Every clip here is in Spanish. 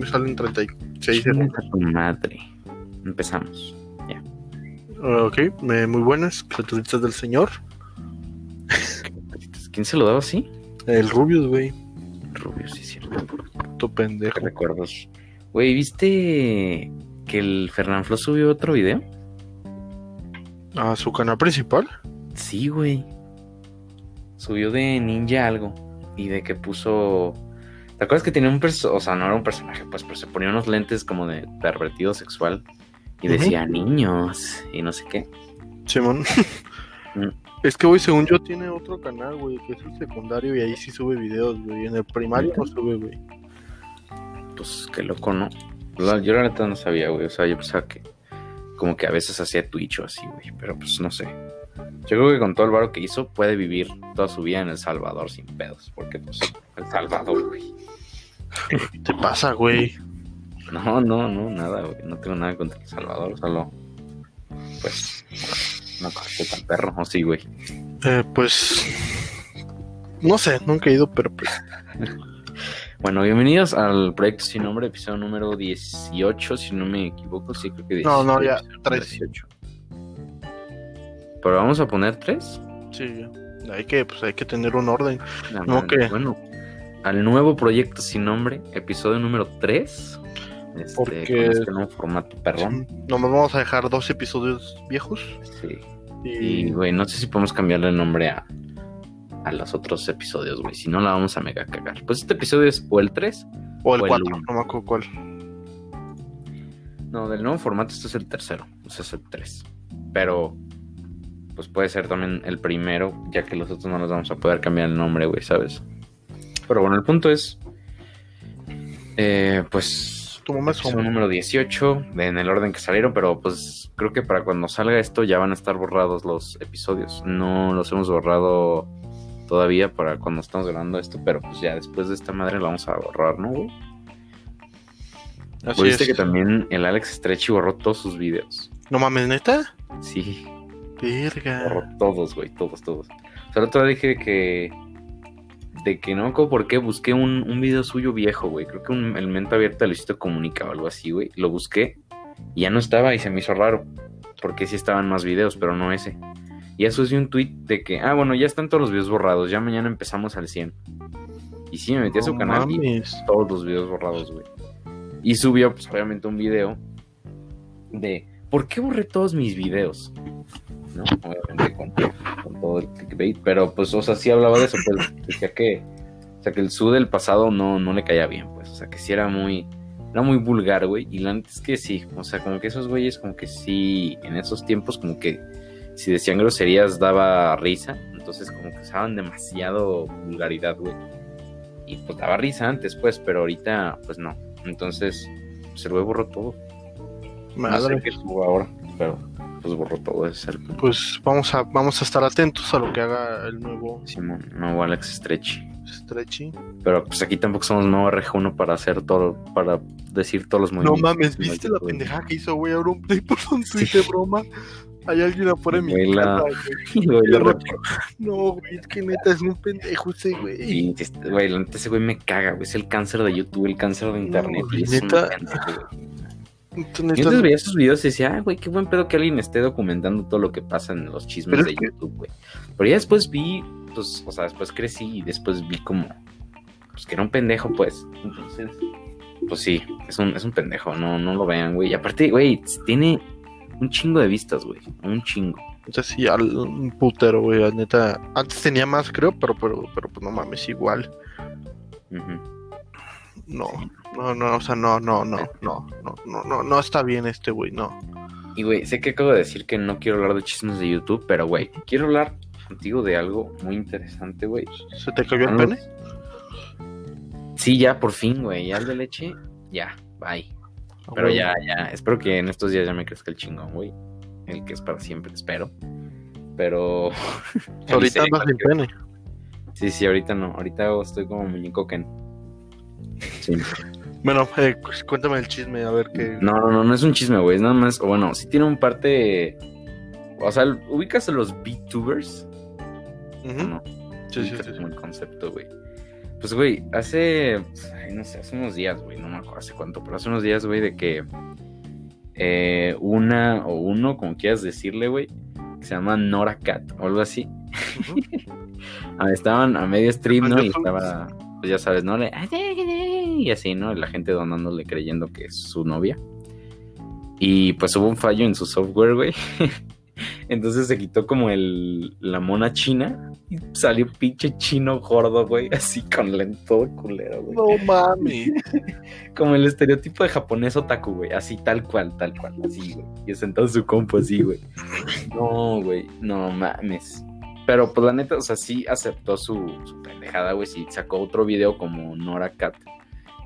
me salen 36 Chinga segundos. tu madre. Empezamos. Ya. Ok, me- muy buenas. Criaturitas del señor. ¿Quién se lo daba así? El Rubius, güey. Rubio, sí, cierto. Tu pendejo. ¿Qué recuerdos? Güey, ¿viste que el Fernanfloo subió otro video? A su canal principal. Sí, güey. Subió de ninja algo. Y de que puso. ¿Te acuerdas que tenía un personaje? O sea, no era un personaje, pues, pero se ponía unos lentes como de pervertido sexual. Y decía niños. Y no sé qué. Simón. Mm. Es que, güey, según yo, tiene otro canal, güey, que es el secundario y ahí sí sube videos, güey. En el primario no sube, güey. Pues qué loco, ¿no? Yo la neta no sabía, güey. O sea, yo pensaba que. Como que a veces hacía Twitch o así, güey. Pero pues no sé. Yo creo que con todo el varo que hizo, puede vivir toda su vida en El Salvador sin pedos. Porque, pues, El Salvador, güey. ¿Qué te pasa, güey? No, no, no, nada, güey. No tengo nada contra El Salvador, solo. Pues. No parece tan perro, o sí, güey. Eh, pues. No sé, nunca he ido, pero pues. Bueno, bienvenidos al proyecto sin nombre, episodio número 18, si no me equivoco. Sí, creo que 18. No, no, ya, episodio tres. 18. Pero vamos a poner tres. Sí, hay que, pues, hay que tener un orden. No, No, que- Bueno, al nuevo proyecto sin nombre, episodio número 3. Este, Porque- este nuevo formato, perdón. Nos vamos a dejar dos episodios viejos. Sí. Y, güey, no sé si podemos cambiarle el nombre a, a los otros episodios, güey. Si no, la vamos a mega cagar. Pues este episodio es o el 3. o el o el 4, uno. no me acuerdo cuál. No, del nuevo formato, este es el tercero. O sea, es el 3. Pero, pues puede ser también el primero, ya que los otros no los vamos a poder cambiar el nombre, güey, ¿sabes? Pero bueno, el punto es. eh, pues. Tu mamá es número 18, de- en el orden que salieron, pero pues creo que para cuando salga esto ya van a estar borrados los episodios. No los hemos borrado todavía para cuando estamos grabando esto, pero pues ya después de esta madre la vamos a borrar, ¿no, güey? Así ¿Viste es. que también el Alex Stretchy borró todos sus videos? No mames, neta. Sí, borró Verga. todos, güey, todos, todos. O sea, el otro día dije que. De que no me acuerdo por qué busqué un, un video suyo viejo, güey. Creo que un, el mente abierta lo Luisito Comunica o algo así, güey. Lo busqué y ya no estaba y se me hizo raro. Porque sí estaban más videos, pero no ese. Y eso es un tweet de que, ah, bueno, ya están todos los videos borrados. Ya mañana empezamos al 100. Y sí, me metí a su canal y todos los videos borrados, güey. Y subió, pues, obviamente, un video de ¿por qué borré todos mis videos? ¿No? Obviamente con, con todo el clickbait, pero pues, o sea, sí hablaba de eso, pues, decía que, o sea, que el su del pasado no, no le caía bien, pues, o sea, que sí era muy, era muy vulgar, güey, y la neta es que sí, o sea, como que esos güeyes, como que sí, en esos tiempos, como que si decían groserías daba risa, entonces como que usaban demasiado vulgaridad, güey. Y pues daba risa antes, pues, pero ahorita, pues no. Entonces, pues el güey borró todo. No sé Madre. qué subo ahora, pero pues borró todo. Ese punto. Pues vamos a, vamos a estar atentos a lo que haga el nuevo Simón, nuevo Alex Stretchy. Stretchy. Pero pues aquí tampoco somos nuevo RG1 para hacer todo, para decir todos los No movimientos. mames, ¿viste la pendejada que hizo, güey? Ahora un play por un tweet de broma. Hay alguien afuera de mi casa, güey. No, güey, es que neta es un pendejo ese, güey. y, este, güey, la neta ese güey me caga, güey. Es el cáncer de YouTube, el cáncer de internet. güey, y es un neta. güey. Tú Yo antes veía sus videos y decía, ah, güey, qué buen pedo que alguien esté documentando todo lo que pasa en los chismes de YouTube, güey. Pero ya después vi, pues, o sea, después crecí y después vi como, pues, que era un pendejo, pues. Entonces, pues sí, es un, es un pendejo, no, no lo vean, güey. Y aparte, güey, tiene un chingo de vistas, güey, un chingo. O sea, sí, al, un putero, güey, la neta. Antes tenía más, creo, pero, pero, pero pues no mames, igual. No, no, no, o sea, no, no, no, no, no, no, no, no está bien este, güey, no. Y, güey, sé que acabo de decir que no quiero hablar de chismes de YouTube, pero, güey, quiero hablar contigo de algo muy interesante, güey. ¿Se te cayó el Ah, pene? Sí, ya, por fin, güey, ya el de leche, ya, bye. Pero Güey, ya, ya, espero que en estos días ya me crezca el chingón, güey. El que es para siempre, espero. Pero. Ahorita andas sin pene. Sí, sí, ahorita no. Ahorita estoy como muñeco Ken. Sí. Bueno, eh, cu- cuéntame el chisme, a ver qué. No, no, no, no es un chisme, güey. Es nada más. O bueno, sí tiene un parte. O sea, ubicas a los VTubers. Ujú. ¿no? Sí, sí, sí, sí. como el concepto, güey. Pues, güey, hace. ay, no sé, hace unos días, güey. No me acuerdo hace cuánto, pero hace unos días, güey, de que. eh, una o uno, como quieras decirle, güey, que se llama Nora Cat o algo así. Ah, estaban a medio stream, ¿no? Y estaba, pues ya sabes, ¿no? Le- Y así, ¿no? La gente donándole creyendo que es su novia. Y pues hubo un fallo en su software, güey. Entonces se quitó como el, la mona china y salió pinche chino gordo, güey, así con lento culero, güey. No mames. Como el estereotipo de japonés otaku, güey, así tal cual, tal cual, así, güey. Y sentado en su compu así, güey. No, güey, no mames. Pero pues la neta, o sea, sí aceptó su, su pendejada, güey. Sí sacó otro video como Nora Cat.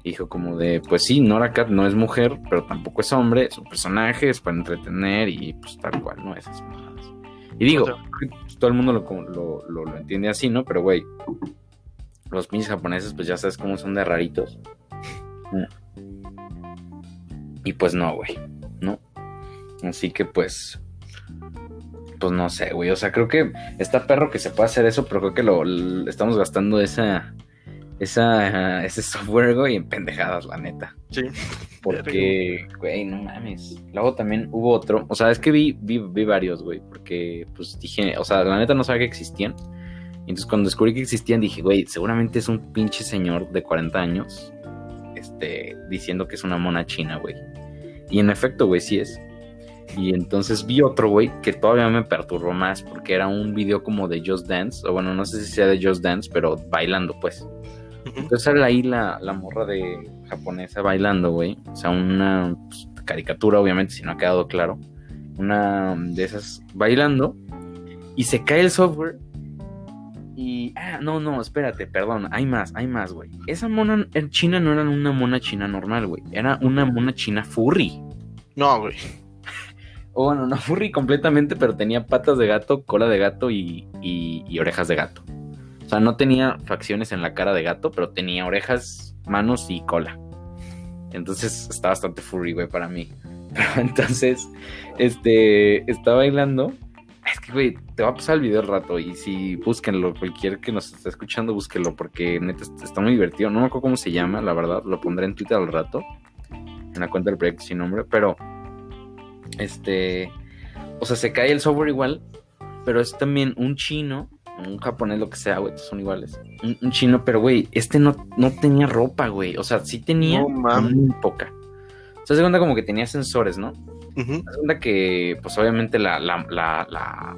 Dijo como de, pues sí, Nora Cat no es mujer, pero tampoco es hombre, es un personaje, es para entretener y pues tal cual, ¿no? Esas mamadas. Y digo, pues, todo el mundo lo, lo, lo, lo entiende así, ¿no? Pero, güey, los pinches japoneses, pues ya sabes cómo son de raritos. Y pues no, güey, ¿no? Así que pues, pues no sé, güey. O sea, creo que está perro que se pueda hacer eso, pero creo que lo, estamos gastando esa, esa, ese software, güey, en pendejadas, la neta. Sí. Porque, güey, no mames. Luego también hubo otro. O sea, es que vi, vi, vi varios, güey. Porque, pues dije, o sea, la neta no sabía que existían. Y entonces cuando descubrí que existían, dije, güey, seguramente es un pinche señor de 40 años. Este, diciendo que es una mona china, güey. Y en efecto, güey, sí es. Y entonces vi otro, güey, que todavía me perturbó más. Porque era un video como de Just Dance. O bueno, no sé si sea de Just Dance, pero bailando, pues. Entonces sale ahí la, la morra de japonesa bailando, güey. O sea, una pues, caricatura, obviamente, si no ha quedado claro. Una de esas bailando. Y se cae el software. Y. Ah, no, no, espérate, perdón. Hay más, hay más, güey. Esa mona en China no era una mona china normal, güey. Era una mona china furry. No, güey. O bueno, no furry completamente, pero tenía patas de gato, cola de gato y, y- y orejas de gato. Sea, no tenía facciones en la cara de gato, pero tenía orejas, manos y cola. Entonces está bastante furry, güey, para mí. Pero entonces, este, está bailando. Es que, güey, te va a pasar el video al rato. Y si búsquenlo, cualquier que nos esté escuchando, búsquenlo, porque neta está- está muy divertido. No me acuerdo cómo se llama, la verdad. Lo pondré en Twitter al rato. En la cuenta del proyecto sin nombre. Pero este, o sea, se cae el software igual, pero es también un chino, un japonés, lo que sea, güey, todos son iguales. Un, un chino, pero güey, este no, no tenía ropa, güey. O sea, sí tenía, No muy poca. O sea, se cuenta como que tenía sensores, ¿no? Ujú. Se cuenta que, pues obviamente la, la, la, la,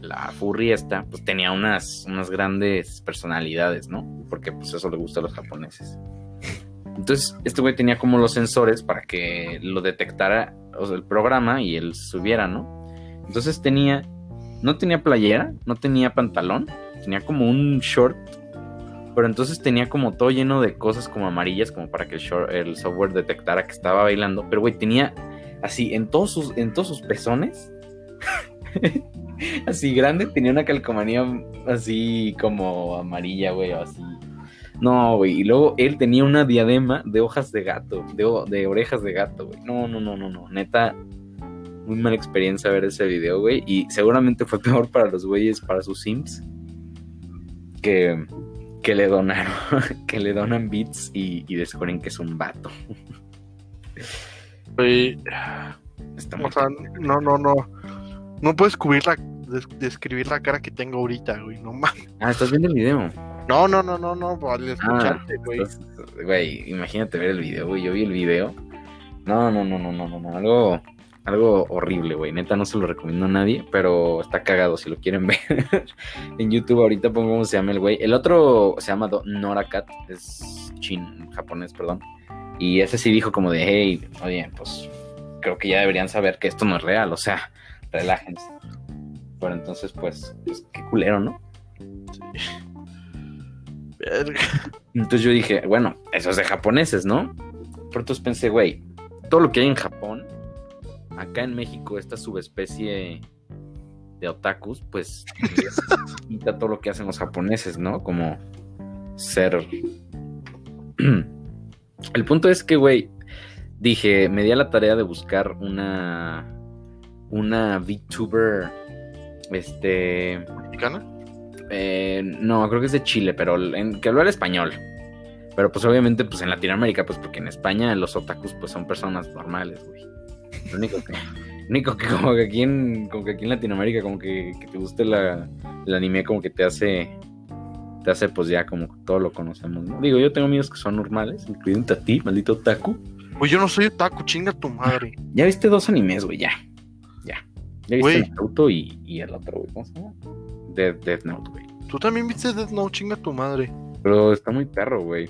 la furry esta, pues tenía unas, unas grandes personalidades, ¿no? Porque pues eso le gusta a los japoneses. Entonces, este güey tenía como los sensores para que lo detectara o sea, el programa y él subiera, ¿no? Entonces tenía, no tenía playera, no tenía pantalón, tenía como un short, pero entonces tenía como todo lleno de cosas como amarillas, como para que el, short- el software detectara que estaba bailando. Pero güey, tenía así en todos sus, en todos sus pezones. así grande, tenía una calcomanía así como amarilla, güey, o así. No, güey. Y luego él tenía una diadema de hojas de gato, de, de orejas de gato, güey. No, no, no, no, no. Neta, muy mala experiencia ver ese video, güey. Y seguramente fue peor para los güeyes, para sus sims, que, que le donaron, que le donan bits y, y descubren que es un vato. Güey, Está O sea, no, no, no. No puedes cubrir la, des- describir la cara que tengo ahorita, güey. No mames. Ah, ¿estás viendo el video? No, no, no, no, no. Vale, escucharte, güey. Güey, imagínate ver el video, güey. Yo vi el video. No, no, no, no, no, no, no. Algo, algo horrible, güey. Neta, no se lo recomiendo a nadie, pero está cagado si lo quieren ver. en YouTube ahorita pongo cómo se llama el güey. El otro se llama Do- Norakat, es chin, japonés, perdón. Y ese sí dijo como de, hey, oye, pues creo que ya deberían saber que esto no es real, o sea, relájense. Pero entonces, pues, pues qué culero, ¿no? Verga. Entonces yo dije, bueno, eso es de japoneses, ¿no? Pero entonces pensé, güey, todo lo que hay en Japón, acá en México, esta subespecie de otakus, pues quita todo lo que hacen los japoneses, ¿no? Como ser... El punto es que, güey, dije, me di a la tarea de buscar una... Una VTuber, este... ¿Mexicana? Eh, no, creo que es de Chile, pero en, que hablar español. Pero pues obviamente pues en Latinoamérica, pues porque en España los otakus pues son personas normales, güey. Lo único que, único que como que aquí en, como que aquí en Latinoamérica como que, que te guste la, el anime como que te hace, te hace pues ya como todo lo conocemos, ¿no? Digo, yo tengo amigos que son normales, incluyendo a ti, maldito otaku. Pues yo no soy otaku, chinga tu madre. Ya viste dos animes, güey, ya. Ya. Ya viste Güey. Naruto y, y el otro, güey, ¿cómo se llama? Death, Death Note, güey. Tú también viste Death Note, chinga tu madre. Pero está muy perro, güey.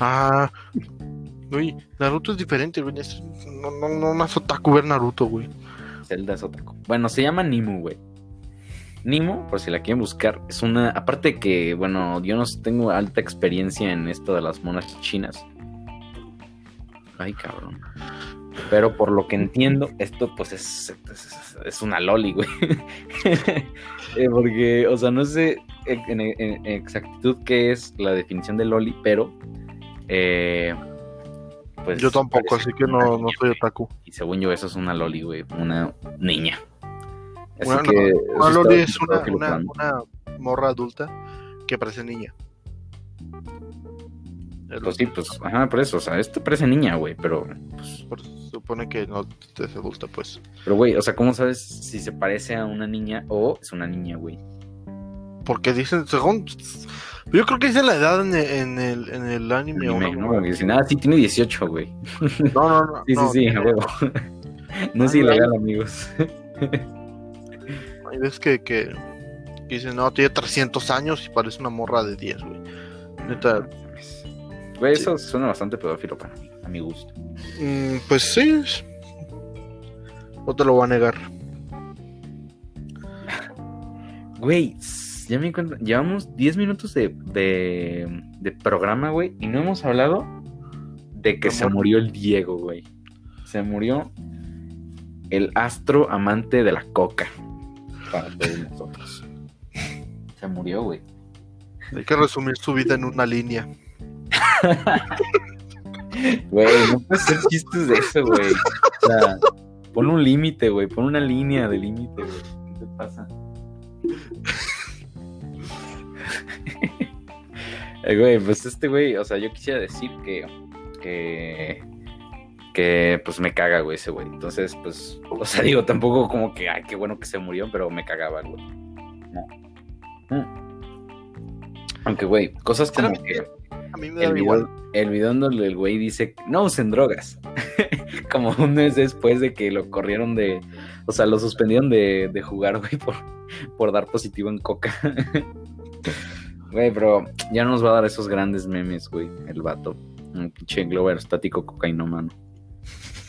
Ah. Güey, Naruto es diferente, güey. No, no, no, es otaku ver Naruto, güey. Zelda es otaku. Bueno, se llama Nimu, güey. Nimu, por si la quieren buscar, es una. Aparte que, bueno, yo no tengo alta experiencia en esto de las monas chinas. Ay, cabrón. Pero por lo que entiendo, esto pues es, es, una loli, güey. Eh, Porque, o sea, no sé en, en- en exactitud qué es la definición de loli, pero. eh, pues, Yo tampoco, así que no, no soy otaku. Y según yo, eso es una loli, güey. Una niña. Así Bueno, que. Una loli es una, una, morra adulta que parece niña. Pues sí, pues, ajá, por eso. O sea, esto parece niña, güey. Pero, pues, por- supone que no es adulta, pues. pero, güey, o sea, ¿cómo sabes si se parece a una niña o es una niña, güey? Porque dicen, según. Yo creo que dicen la edad en el, en el, en el anime. Anime, ¿no? que si nada, sí tiene 18, güey. No, no, no. Sí, no, sí, sí, a huevo. No es ilegal, amigos. Hay veces que, que, que dicen, no, tiene 300 años y parece una morra de 10, güey. Neta, Güey, eso suena bastante pedófilo para mí, a mi gusto. mm, pues sí. es- No te lo voy a negar. Güey, ya me di cuenta, llevamos 10 minutos de, de, de programa, güey, y no hemos hablado de que se murió el Diego, güey. Se murió el astro amante de la coca. Para todos nosotros. Se murió, güey. Hay que resumir su vida en una línea. Güey, no puedes hacer chistes de eso, güey. O sea, pon un límite, güey. Pon una línea de límite, güey. ¿Qué te pasa? Eh, Güey, pues este güey, o sea, yo quisiera decir que, que, que, pues me caga, güey, ese güey. Entonces, pues, o sea, digo, tampoco como que, ay, qué bueno que se murió, pero me cagaba, güey. No. Mm. Aunque, güey, cosas como que A mí me da el igual. video, el video donde el güey dice, no usen drogas. como un mes después de que lo corrieron de, o sea, lo suspendieron de, de jugar, güey, por, por dar positivo en coca. Güey, pero ya nos va a dar esos grandes memes, güey, el vato. Un pinche globo estático cocainómano.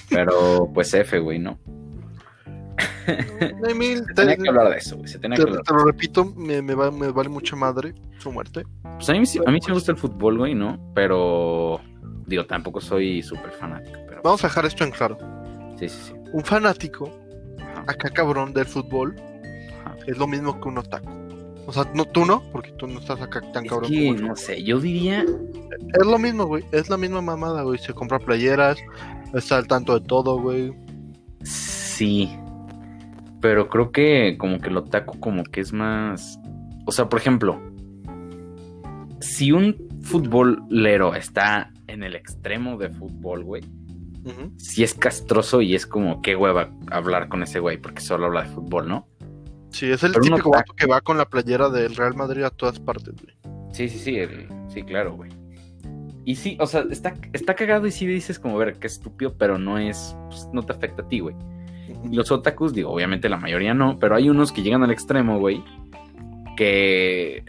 Pero, pues F, güey, ¿no? Emil, Se te, tenía que hablar de eso, güey. Se tenía que te- hablar. te lo repito, me, me, va- me vale mucha madre su muerte. Pues a mí, sí- a mí sí me gusta el fútbol, güey, ¿no? Pero, digo, tampoco soy súper fanático. Pero, Vamos a dejar esto en claro. sí, sí, sí. Un fanático, Ajá, acá cabrón del fútbol, ajá. es lo mismo que un otaku. O sea, no, tú no, porque tú no estás acá tan Es cabrón que, como yo. no sé, yo diría Es lo mismo, güey. Es la misma mamada, güey. Se compra playeras, está al tanto de todo, güey. Sí. Pero creo que como que el otaku como que es más... O sea, por ejemplo, si un futbolero está en el extremo de fútbol, güey, si es castroso y es como qué hueva hablar con ese güey porque solo habla de fútbol, ¿no? Sí, es el Pero típico vato que va con la playera del Real Madrid a todas partes, güey. Sí, sí, sí, el- sí, claro, güey. Y sí, o sea, está, está cagado y sí dices como, ver, qué estúpido, pero no es, pues, no te afecta a ti, güey. Y los otakus, digo, obviamente la mayoría no, pero hay unos que llegan al extremo, güey, que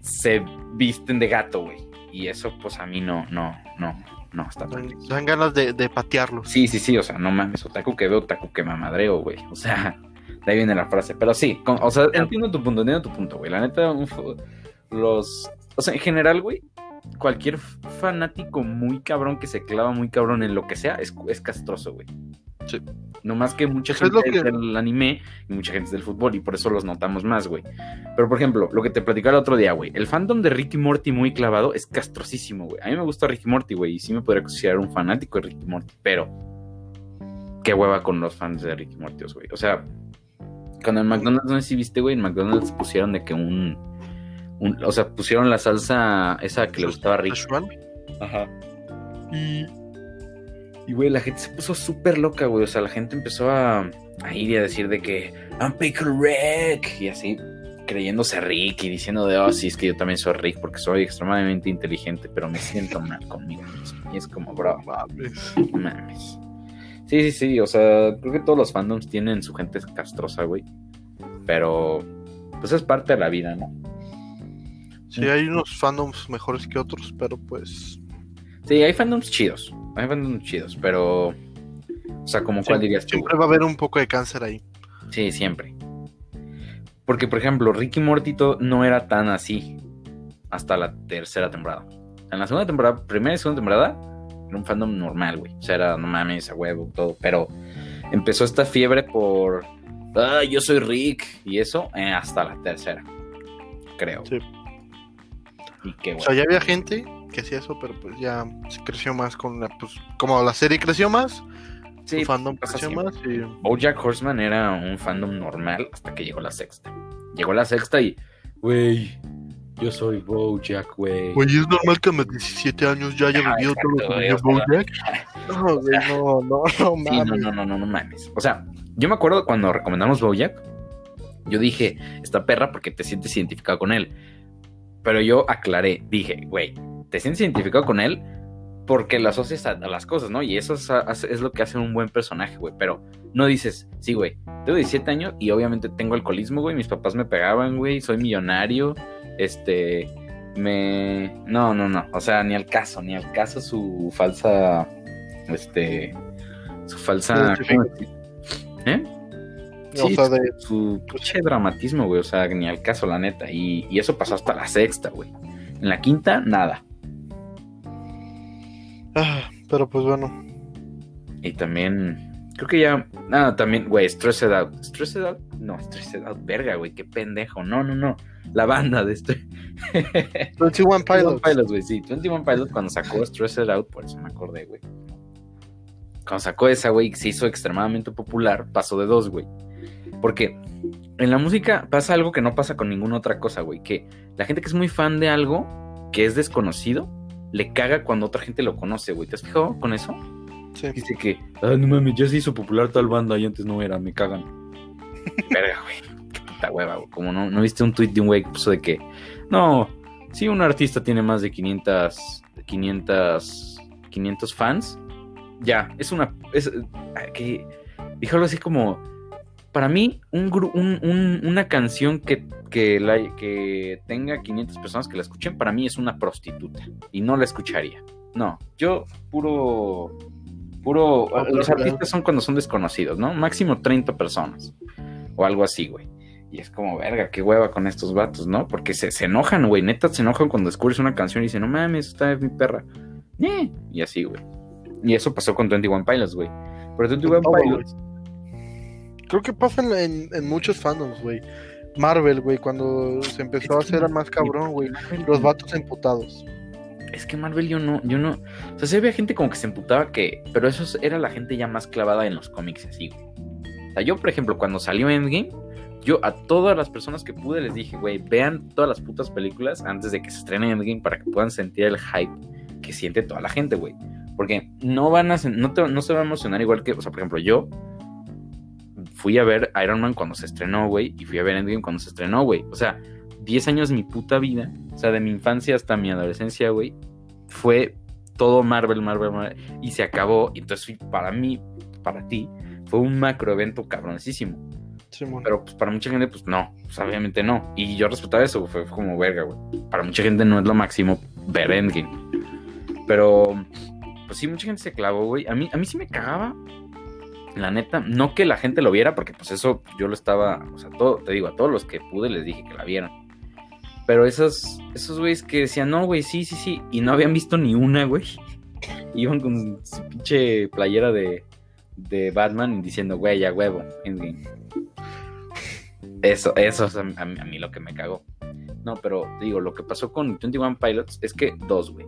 se visten de gato, güey. Y eso, pues a mí no, no, no, no, está mal. Dan, ganas de, de patearlos. Sí, sí, sí, o sea, no mames, otaku que veo, otaku que mamadreo, güey. O sea, de ahí viene la frase. Pero sí, con- o sea, entiendo tu punto, entiendo tu punto, güey. La neta, los... O sea, en general, güey, cualquier fanático muy cabrón que se clava muy cabrón en lo que sea es, es castroso, güey. Sí. No más que mucha es gente lo que- es del anime y mucha gente es del fútbol y por eso los notamos más, güey. Pero, por ejemplo, lo que te platicaba el otro día, güey. El fandom de Ricky Morty muy clavado es castrosísimo, güey. A mí me gusta Ricky Morty, güey, y sí me podría considerar un fanático de Ricky Morty, pero qué hueva con los fans de Ricky Morty, güey. O sea, cuando en McDonald's, no sé si viste, güey, en McDonald's pusieron de que un, un- o sea, pusieron la salsa esa que le gustaba a Rick. Szechuan. Ajá. Y, y güey, la gente se puso súper loca, güey. O sea, la gente empezó a, a ir y a decir de que I'm Pickle Rick. Y así, creyéndose Rick y diciendo de, oh, sí, es que yo también soy Rick porque soy extremadamente inteligente, pero me siento mal conmigo mismo. Y es como, bro, Mames. mames. Sí, sí, sí. O sea, creo que todos los fandoms tienen su gente castrosa, güey. Pero, pues es parte de la vida, ¿no? Sí, hay unos fandoms mejores que otros, pero pues. Sí, hay fandoms chidos. Hay fandoms chidos, pero. O sea, como cuál dirías tú. Siempre va a haber un poco de cáncer ahí. Sí, siempre. Porque, por ejemplo, Ricky Morty to- no era tan así hasta la tercera temporada. En la segunda temporada, primera y segunda temporada, era un fandom normal, güey. O sea, era no mames, a huevo, todo. Pero empezó esta fiebre por. Ah, yo soy Rick. Y eso eh, hasta la tercera. Creo. Sí. Y qué O bueno. sea, ya había gente que hacía eso, pero pues ya se creció más con la. Pues, como la serie creció más, Sí, su fandom creció más. Y... Bojack Horseman era un fandom normal hasta que llegó la sexta. Llegó la sexta y. Güey, yo soy Bojack, güey. Güey, es normal que a mis 17 años ya haya Ah, vivido todo lo que vivió Bojack. No, güey, no, no, no, Sí, no, mames. no, no, no, no mames. O sea, yo me acuerdo cuando recomendamos Bojack, yo dije, esta perra porque te sientes identificado con él. Pero yo aclaré, dije, güey, te sientes identificado con él porque lo asocias a, a las cosas, ¿no? Y eso es, lo que hace un buen personaje, güey. Pero no dices, sí, güey, tengo 17 años y obviamente tengo alcoholismo, güey. Mis papás me pegaban, güey. Soy millonario. Este, me... No, no, no. O sea, ni al caso, ni al caso su falsa... Este... Su falsa... ¿Eh? O Sí, sea, de. su pinche dramatismo, güey. O sea, ni al caso, la neta. Y, y eso pasó hasta la sexta, güey. En la quinta, nada. Ah, pero pues bueno. Y también, creo que ya. Ah, también, güey, Stressed Out. Stressed Out. No, Stressed Out, verga, güey, qué pendejo. No, no, no. La banda de este. 21 Pilots. Pilots, güey, sí. 21 Pilots cuando sacó Stressed Out, por eso me acordé, güey. Cuando sacó esa, güey, se hizo extremadamente popular, pasó de dos, güey. Porque en la música pasa algo que no pasa con ninguna otra cosa, güey. Que la gente que es muy fan de algo que es desconocido, le caga cuando otra gente lo conoce, güey. ¿Te has fijado con eso? Sí. Dice que, ah, no mames, ya se hizo popular tal banda y antes no era, me cagan. Verga, güey. Qué puta hueva, güey. Como no, no viste un tweet de un güey que puso de que, no, si un artista tiene más de 500, 500, 500 fans, ya, es una, es, ah, que, dijo algo así como, para mí, un, un- un- una canción que, que, la- que tenga 500 personas que la escuchen, para mí es una prostituta y no la escucharía. No, yo puro, puro, Ah, los claro. artistas son cuando son desconocidos, ¿no? Máximo 30 personas o algo así, güey. Y es como, verga, qué hueva con estos vatos, ¿no? Porque se, se enojan, güey. Neta, se enojan cuando descubres una canción y dicen, no mames, esta es mi perra. Eh, Y así, güey. Y eso pasó con 21 Pilots, güey. Pero 21 todo, Pilots. Creo que pasa en, muchos fandoms, güey. Marvel, güey, cuando se empezó a hacer más cabrón, güey. Los vatos emputados. Es que Marvel yo no, yo no. O sea, se había gente como que se emputaba que. Pero eso era la gente ya más clavada en los cómics así, güey. O sea, yo, por ejemplo, cuando salió Endgame, yo a todas las personas que pude les dije, güey, vean todas las putas películas antes de que se estrene Endgame para que puedan sentir el hype que siente toda la gente, güey. Porque no van a no, te- no se va a emocionar igual que, o sea, por ejemplo, yo fui a ver Iron Man cuando se estrenó, güey, y fui a ver Endgame cuando se estrenó, güey. O sea, 10 años de mi puta vida, o sea, de mi infancia hasta mi adolescencia, güey, fue todo Marvel, Marvel, Marvel, y se acabó. Entonces, para mí, para ti, fue un macro evento cabroncísimo. Simón. Pero pues para mucha gente, pues no, pues obviamente no. Y yo respetaba eso, fue como verga, güey. Para mucha gente no es lo máximo ver Endgame. Pero, pues sí, mucha gente se clavó, güey. A mí, a mí sí me cagaba. La neta, no que la gente lo viera, porque pues eso yo lo estaba, o sea, todo, te digo, a todos los que pude les dije que la vieran. Pero esos, esos güeyes que decían, no, güey, sí, sí, sí, y no habían visto ni una, güey. Iban con su pinche playera de, de Batman diciendo, güey, ya huevo. Eso, eso es a, a mí lo que me cagó. No, pero te digo, lo que pasó con 21 Pilots es que dos, güey.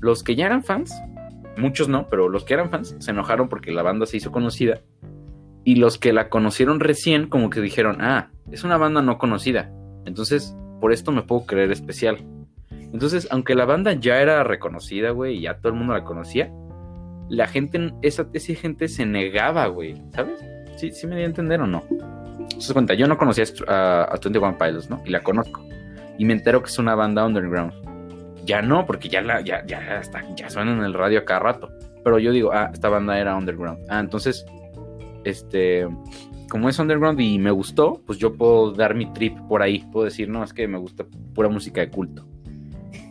Los que ya eran fans, muchos no, pero los que eran fans se enojaron porque la banda se hizo conocida. Y los que la conocieron recién, como que dijeron, ah, es una banda no conocida. Entonces por esto me puedo creer especial. Entonces, aunque la banda ya era reconocida, güey, y ya todo el mundo la conocía, la gente, esa, esa gente se negaba, güey, ¿sabes? ¿Sí, ¿Sí me di a entender o no? Se cuenta, yo no conocía a, a 21 Pilots, ¿no? Y la conozco. Y me entero que es una banda underground. Ya no, porque ya, la, ya, ya, está, ya suena en el radio cada rato. Pero yo digo, ah, esta banda era underground. Ah, entonces, este, como es underground y me gustó, pues yo puedo dar mi trip por ahí. Puedo decir, no, es que me gusta pura música de culto.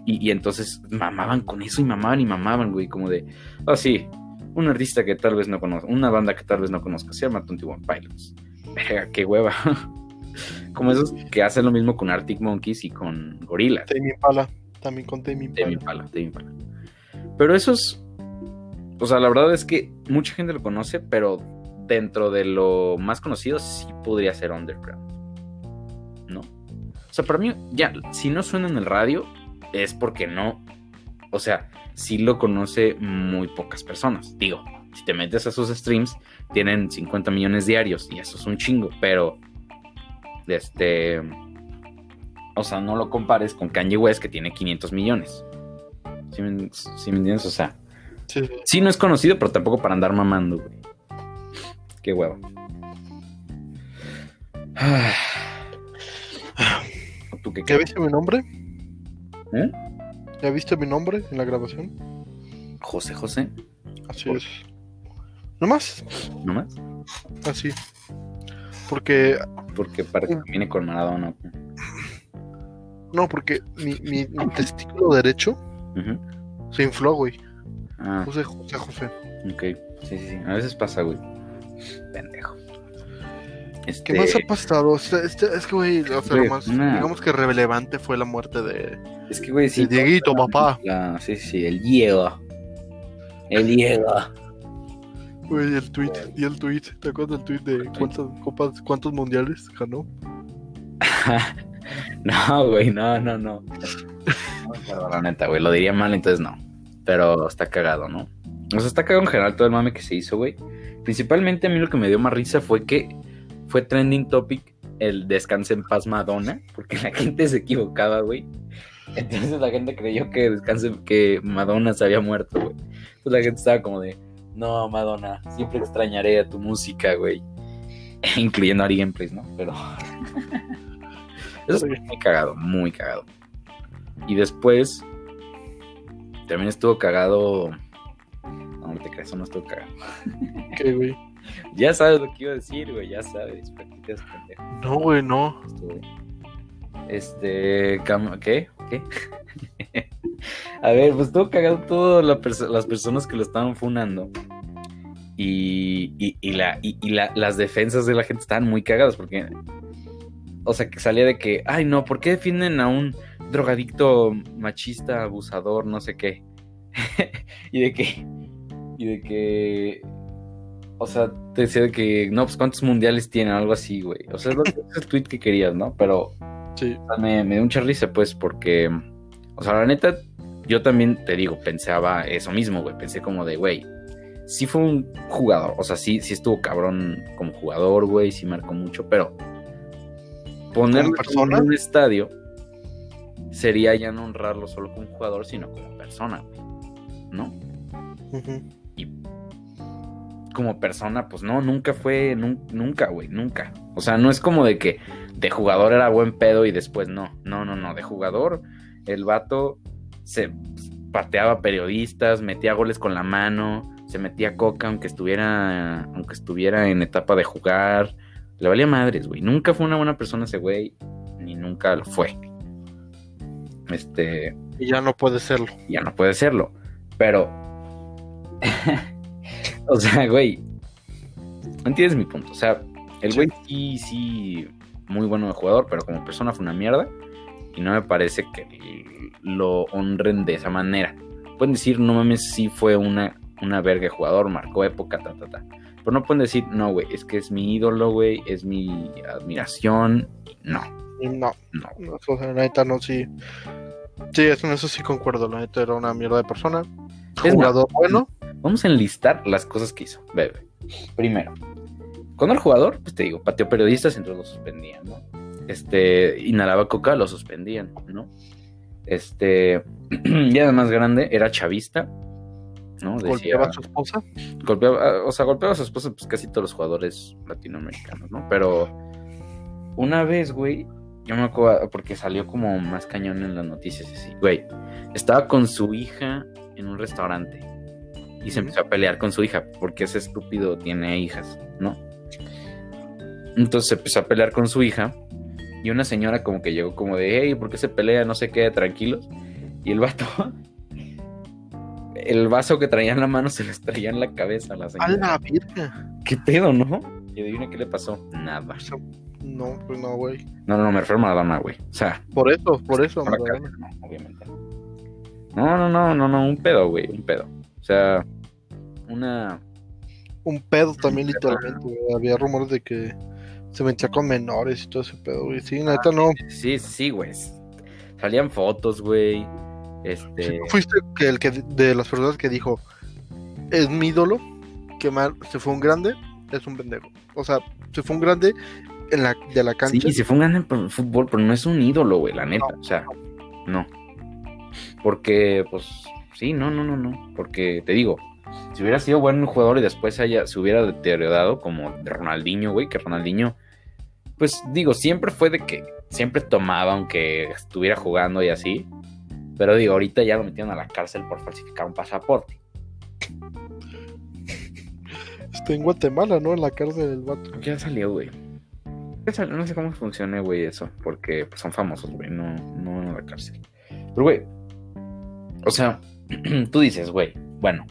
Y, y entonces mamaban con eso y mamaban y mamaban, güey, como de, ah, sí, un artista que tal vez no conozca, una banda que tal vez no conozca, se llama 21 Pilots. Verga, qué hueva. como esos que hacen lo mismo con Arctic Monkeys y con Gorillaz. Tame Impala, también con Tame Impala. Tame Impala. Pero esos, o sea, la verdad es que mucha gente lo conoce, pero dentro de lo más conocido sí podría ser underground. ¿No? O sea, para mí, ya, si no suena en el radio, es porque no. O sea, sí lo conoce muy pocas personas. Digo, si te metes a sus streams, tienen 50 millones diarios y eso es un chingo, pero. Este. O sea, no lo compares con Kanye West que tiene 500 millones. ¿Sí me, sí me entiendes? O sea, Sí, sí. no es conocido, pero tampoco para andar mamando, güey. Qué huevo. Ah. ¿Tú qué ¿Ya viste mi nombre? ¿Eh? ¿Ya viste mi nombre en la grabación? José José, Así Por- es. ¿No más? ¿no más? Así. Porque, Porque parece que viene con Maradona. No, porque mi, mi, mi testículo derecho se infló, güey. Ah, José, José, José. ok. Sí, sí, sí. A veces pasa, güey. Pendejo. Este... ¿Qué más ha pasado? Este, este- es que, güey, o sea, más, una- digamos que relevante fue la muerte de, Es que, güey, sí. de Dieguito, papá. la- Sí, sí, el Diego. El Diego. Güey, el tweet, y el tweet. ¿Te acuerdas del tweet de cuántas copas, cuántos mundiales ganó? No, güey, no, no, no. Acuerdo, la neta, güey. Lo diría mal, entonces no. Pero está cagado, ¿no? O sea, está cagado en general todo el mame que se hizo, güey. Principalmente a mí lo que me dio más risa fue que fue trending topic el descanse en paz Madonna, porque la gente se equivocaba, güey. Entonces la gente creyó que descanse, que Madonna se había muerto, güey. Entonces la gente estaba como de, no, Madonna, siempre extrañaré a tu música, güey. Incluyendo a Ari Gameplays, ¿no? Pero... Eso es muy cagado, muy cagado. Y después, también estuvo cagado... No, no te creas, no estuvo cagado. ¿Qué, güey? Ya sabes lo que iba a decir, güey, ya sabes. No, güey, no. Este, ¿qué? ¿Qué? A ver, pues estuvo cagado todas la perso- las personas que lo estaban funando. Y, y, y la, y, y la- las defensas de la gente estaban muy cagadas porque, o sea, que salía de que, ay, no, ¿por qué defienden a un drogadicto machista, abusador, no sé qué? y de que, y de que, o sea, te decía de que, no, pues cuántos mundiales tienen, algo así, güey. O sea, es, lo- es el tweet que querías, ¿no? Pero Sí. o sea, me, me dio mucha risa, pues, porque, o sea, la neta, yo también te digo, pensaba eso mismo, güey. Pensé como de, güey, sí fue un jugador, o sea, sí, sí estuvo cabrón como jugador, güey, sí marcó mucho, pero ponerlo persona? en un estadio sería ya no honrarlo solo como jugador, sino como persona, güey. ¿No? Ujú. como persona, pues no, nunca fue, nun- nunca, güey, nunca. O sea, no es como de que de jugador era buen pedo y después no. No, no, no. De jugador, el vato se pateaba periodistas, metía goles con la mano, se metía coca aunque estuviera, aunque estuviera en etapa de jugar. Le valía madres, güey. Nunca fue una buena persona ese güey, ni nunca lo fue. Este, Y ya no puede serlo. ya no puede serlo. Pero. o sea, güey. ¿Entiendes mi punto? O sea, el güey sí, sí, muy bueno de jugador, pero como persona fue una mierda. Y no me parece que lo honren de esa manera. Pueden decir, no mames, sí fue una, una verga de jugador, marcó época, ta, ta, ta. Pero no pueden decir, no, güey, es que es mi ídolo, güey, es mi admiración. No, No, no. no, o sea, la neta no, sí. Sí, eso, eso sí concuerdo. La neta era una mierda de persona. Es Jugador bueno. Vamos a enlistar las cosas que hizo. Bebe. Primero, con el jugador, pues te digo, pateó periodistas, entonces lo suspendían, ¿no? este, inhalaba coca, lo suspendían, ¿no? Este, ya de más grande, era chavista, ¿no? Decía, golpeaba a su esposa. golpeaba, o sea, golpeaba a su esposa, pues casi todos los jugadores latinoamericanos, ¿no? Pero una vez, güey, yo me acuerdo, porque salió como más cañón en las noticias, así, güey, estaba con su hija en un restaurante y se empezó a pelear con su hija, porque ese estúpido tiene hijas, ¿no? Entonces se empezó a pelear con su hija y una señora como que llegó como de, hey, ¿por qué se pelea? No sé qué, tranquilos. Y el vato, el vaso que traía en la mano se le traía en la cabeza a la A señora. la virga. ¿Qué pedo, no? Y adivina qué le pasó. Nada. No, pues no, güey. No, no, no, me refiero a Maradona, güey. O sea, Por eso, por eso. por no, obviamente. No, no, no, no, no, un pedo, güey, un pedo. O sea, una... Un pedo también, literalmente, güey. Había rumores de que se metía con menores y todo ese pedo, güey. Sí, neta, no. Sí, sí, güey. Salían fotos, güey. Este... Tú fuiste que el que de las personas que dijo es mi ídolo, que mal se fue un grande, es un pendejo. O sea, se fue un grande en la, de la cancha. Sí, se fue un grande el fútbol, pero no es un ídolo, güey, la neta. O sea, no. Porque, pues, sí, no, no, no, no. Porque, te digo, si hubiera sido buen jugador y después haya, se hubiera deteriorado como de Ronaldinho, güey, que Ronaldinho, pues, digo, siempre fue de que siempre tomaba aunque estuviera jugando y así. Pero digo, ahorita ya lo metieron a la cárcel por falsificar un pasaporte. Está en Guatemala, ¿no? En la cárcel del vato. Ya salió, güey. Ya salió, No sé cómo funciona, güey, eso. Porque pues, son famosos, güey. No, no en la cárcel. Pero, güey. O sea, tú dices, güey. Bueno.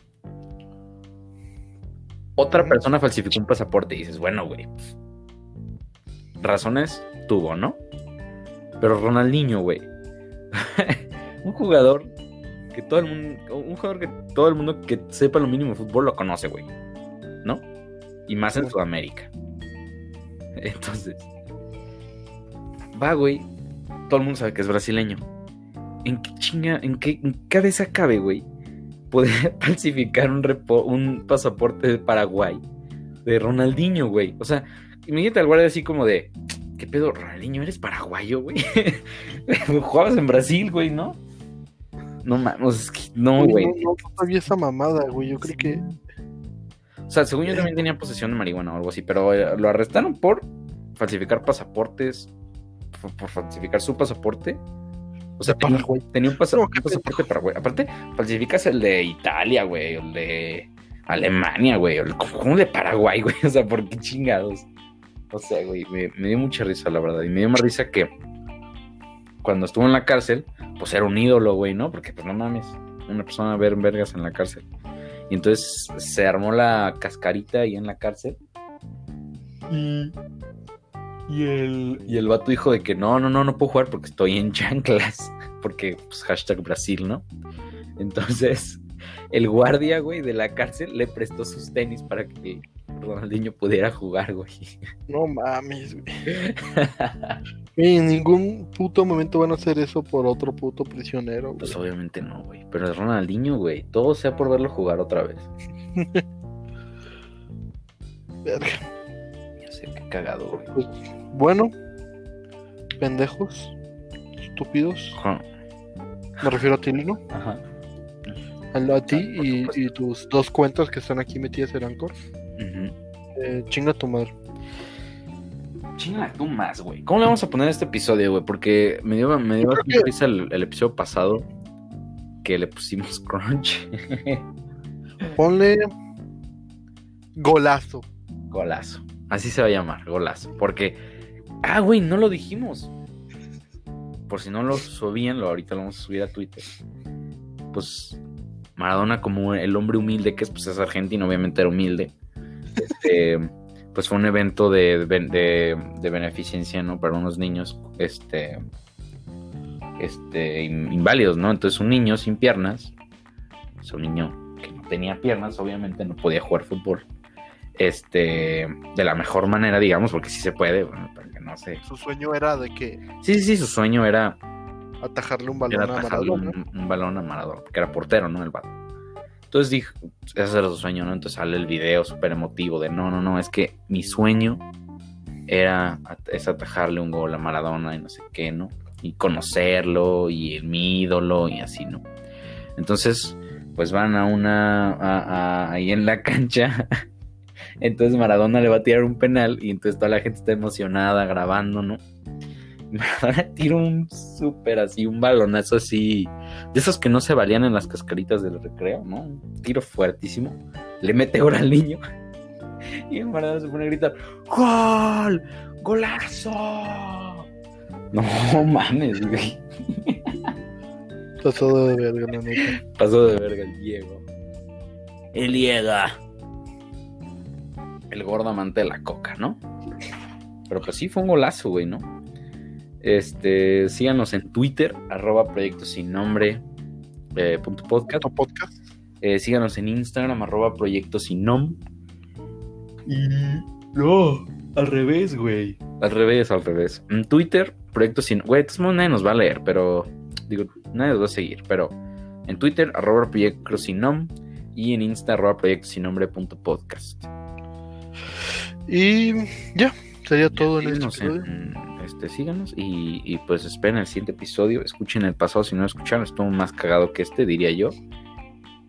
Otra persona falsificó un pasaporte y dices, bueno, güey. pues, razones tuvo, ¿no? Pero Ronaldinho, güey. un jugador que todo el mundo. Un jugador que todo el mundo que sepa lo mínimo de fútbol lo conoce, güey. ¿No? Y más en. Sudamérica. Entonces. Va, güey. Todo el mundo sabe que es brasileño. ¿En qué chinga, en qué en cabeza cabe, güey? Poder falsificar un, repo- un pasaporte de Paraguay de Ronaldinho, güey. O sea, imagínate al guardia así como de. ¿Qué pedo, Ronaldinho? ¿Eres paraguayo, güey? Jugabas en Brasil, güey, ¿no? No mames, es que no, Güey, güey. no, no, no sabía esa mamada, güey. Yo creo que. O sea, según yo también tenía posesión de marihuana o algo así, pero eh, lo arrestaron por falsificar pasaportes, por, por falsificar su pasaporte. O sea, tenía, Paraguay. tenía un, pasa- No, un pasaporte paraguay. Aparte, falsificas el de Italia, güey, el de Alemania, güey, el como de Paraguay, güey. O sea, ¿por qué chingados? O sea, güey, me, me dio mucha risa, la verdad. Y me dio más risa que cuando estuvo en la cárcel, pues era un ídolo, güey, ¿no? Porque, pues no mames, una persona ver vergas en la cárcel. Y entonces se armó la cascarita ahí en la cárcel. Y, y, el, y el vato dijo de que no, no, no, no puedo jugar porque estoy en chanclas. Porque, pues, hashtag Brasil, ¿no? Entonces, el guardia, güey, de la cárcel le prestó sus tenis para que Ronaldinho pudiera jugar, güey. No mames, güey. Y en ningún puto momento van a hacer eso por otro puto prisionero, güey. Pues obviamente no, güey. Pero es Ronaldinho, güey. Todo sea por verlo jugar otra vez. Verga. Ya sé, qué cagado, güey. Bueno, pendejos, estúpidos. Ajá. Me refiero a ti, Lino. Ajá. A, a ti y, y tus dos cuentas que están aquí metidas en Anchor. Ujú. Eh, chinga tu madre. Chinga tú más, güey. ¿Cómo le vamos a poner este episodio, güey? Porque me dio, me dio que- risa el, el episodio pasado que le pusimos crunch. Ponle golazo. golazo. Así se va a llamar, golazo. Porque, ah, güey, no lo dijimos. Por si no lo subían, lo ahorita lo vamos a subir a Twitter. Pues Maradona como el hombre humilde que es, pues es argentino, obviamente era humilde. Este, pues fue un evento de, de, de beneficencia, ¿no? Para unos niños, este, este, in- inválidos, ¿no? Entonces un niño sin piernas, es un niño que no tenía piernas, obviamente no podía jugar fútbol. Este, de la mejor manera, digamos, porque sí se puede, bueno, para que no sé. Su sueño era de que Sí, sí, sí, su sueño era atajarle un balón a Maradona. un, un balón a Maradona, porque era portero, ¿no? El vato. Entonces dijo, ese era su sueño, ¿no? Entonces sale el video súper emotivo de, no, no, no, es que mi sueño era es atajarle un gol a Maradona y no sé qué, ¿no? Y conocerlo y mi ídolo y así, ¿no? Entonces, pues van a una, ahí en la cancha. Entonces Maradona le va a tirar un penal y entonces toda la gente está emocionada grabando, ¿no? Maradona tira un súper así, un balonazo así, de esos que no se valían en las cascaritas del recreo, ¿no? Un tiro fuertísimo. Le mete gol al niño. Y el Maradona se pone a gritar, ¡Gol! ¡Golazo! No mames, güey. Pasó de verga, la neta. Pasó de verga el Diego. El Liega. El gordo amante de la coca, ¿no? Pero pues sí fue un golazo, güey, ¿no? Este, síganos en Twitter, arroba proyecto sin nombre, eh, punto podcast. podcast. Eh, síganos en Instagram, arroba proyecto sin nom. Y no, al revés, güey. Al revés, al revés. En Twitter, proyecto sin. Güey, nadie nos va a leer, pero. Digo, nadie nos va a seguir, pero. En Twitter, arroba proyecto sin nom. Y en Insta, arroba proyecto sin nombre punto podcast. Y ya, sería todo en este episodio. Este, síganos y, y, pues esperen el siguiente episodio. Escuchen el pasado si no lo escucharon. Estuvo más cagado que este, diría yo.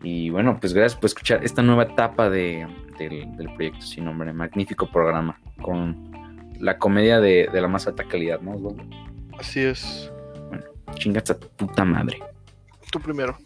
Y bueno, pues gracias por escuchar esta nueva etapa de, del, proyecto sin nombre. Magnífico programa con la comedia de, la más alta calidad, ¿no? Así es. Bueno, chingas a tu puta madre. Tú primero.